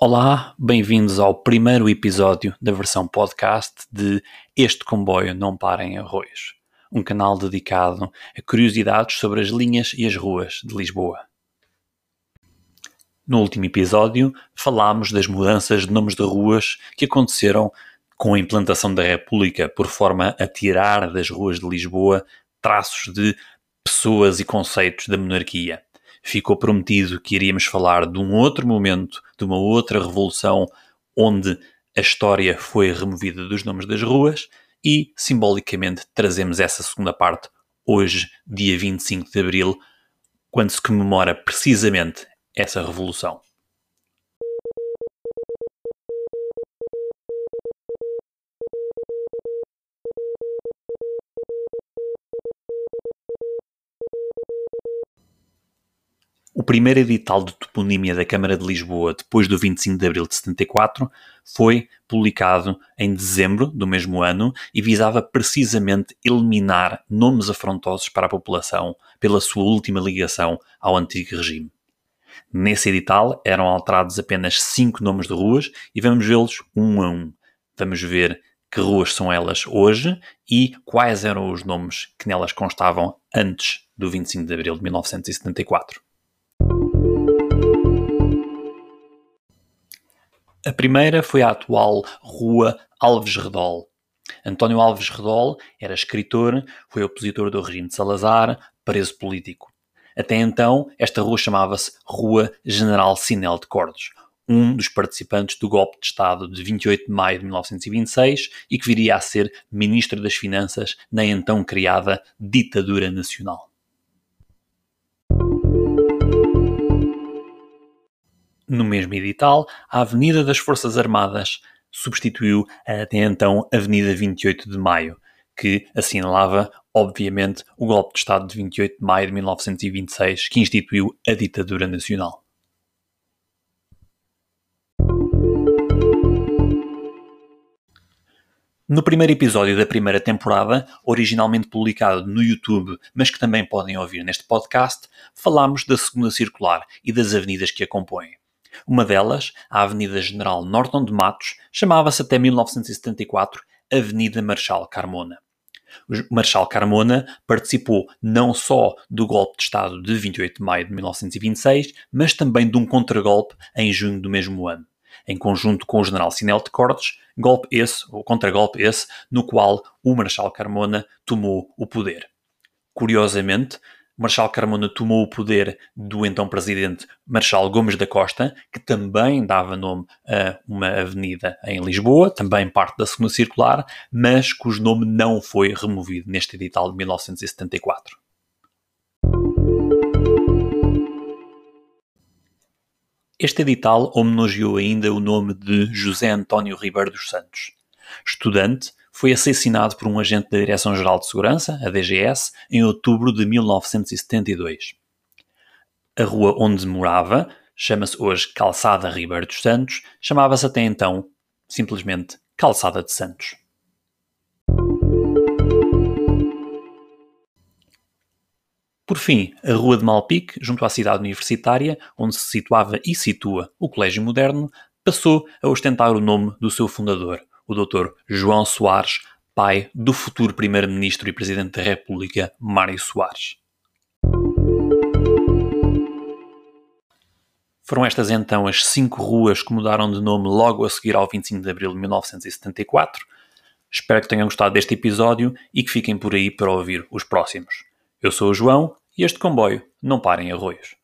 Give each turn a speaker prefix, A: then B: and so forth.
A: Olá, bem-vindos ao primeiro episódio da versão podcast de Este Comboio Não Para em Arroios, um canal dedicado a curiosidades sobre as linhas e as ruas de Lisboa. No último episódio, falámos das mudanças de nomes de ruas que aconteceram com a implantação da República, por forma a tirar das ruas de Lisboa traços de pessoas e conceitos da monarquia ficou prometido que iríamos falar de um outro momento, de uma outra revolução onde a história foi removida dos nomes das ruas e, simbolicamente, trazemos essa segunda parte hoje, dia 25 de abril, quando se comemora precisamente essa revolução. Primeiro edital de toponímia da Câmara de Lisboa, depois do 25 de abril de 74, foi publicado em dezembro do mesmo ano e visava precisamente eliminar nomes afrontosos para a população pela sua última ligação ao antigo regime. Nesse edital eram alterados apenas cinco nomes de ruas e vamos vê-los um a um. Vamos ver que ruas são elas hoje e quais eram os nomes que nelas constavam antes do 25 de abril de 1974. A primeira foi a atual Rua Alves Redol. António Alves Redol era escritor, foi opositor do regime de Salazar, preso político. Até então, esta rua chamava-se Rua General Sinel de Cordes, um dos participantes do golpe de Estado de 28 de maio de 1926 e que viria a ser ministro das Finanças na então criada Ditadura Nacional. No mesmo edital, a Avenida das Forças Armadas substituiu a até então Avenida 28 de Maio, que assinalava, obviamente, o golpe de Estado de 28 de maio de 1926, que instituiu a ditadura nacional. No primeiro episódio da primeira temporada, originalmente publicado no YouTube, mas que também podem ouvir neste podcast, falámos da segunda circular e das avenidas que a compõem. Uma delas, a Avenida General Norton de Matos, chamava-se até 1974 Avenida Marechal Carmona. O Marechal Carmona participou não só do golpe de Estado de 28 de maio de 1926, mas também de um contragolpe em junho do mesmo ano, em conjunto com o general Sinel de Cortes, golpe esse, ou contragolpe esse, no qual o Marechal Carmona tomou o poder. Curiosamente, Marshal Carmona tomou o poder do então presidente Marshal Gomes da Costa, que também dava nome a uma avenida em Lisboa, também parte da segunda circular, mas cujo nome não foi removido neste edital de 1974. Este edital homenageou ainda o nome de José António Ribeiro dos Santos. Estudante, foi assassinado por um agente da Direção-Geral de Segurança, a DGS, em outubro de 1972. A rua onde morava, chama-se hoje Calçada Ribeiro dos Santos, chamava-se até então simplesmente Calçada de Santos. Por fim, a Rua de Malpique, junto à cidade universitária, onde se situava e situa o Colégio Moderno, passou a ostentar o nome do seu fundador, o Dr. João Soares, pai do futuro Primeiro-Ministro e Presidente da República, Mário Soares. Foram estas então as cinco ruas que mudaram de nome logo a seguir ao 25 de abril de 1974. Espero que tenham gostado deste episódio e que fiquem por aí para ouvir os próximos. Eu sou o João e este comboio não para em arroios.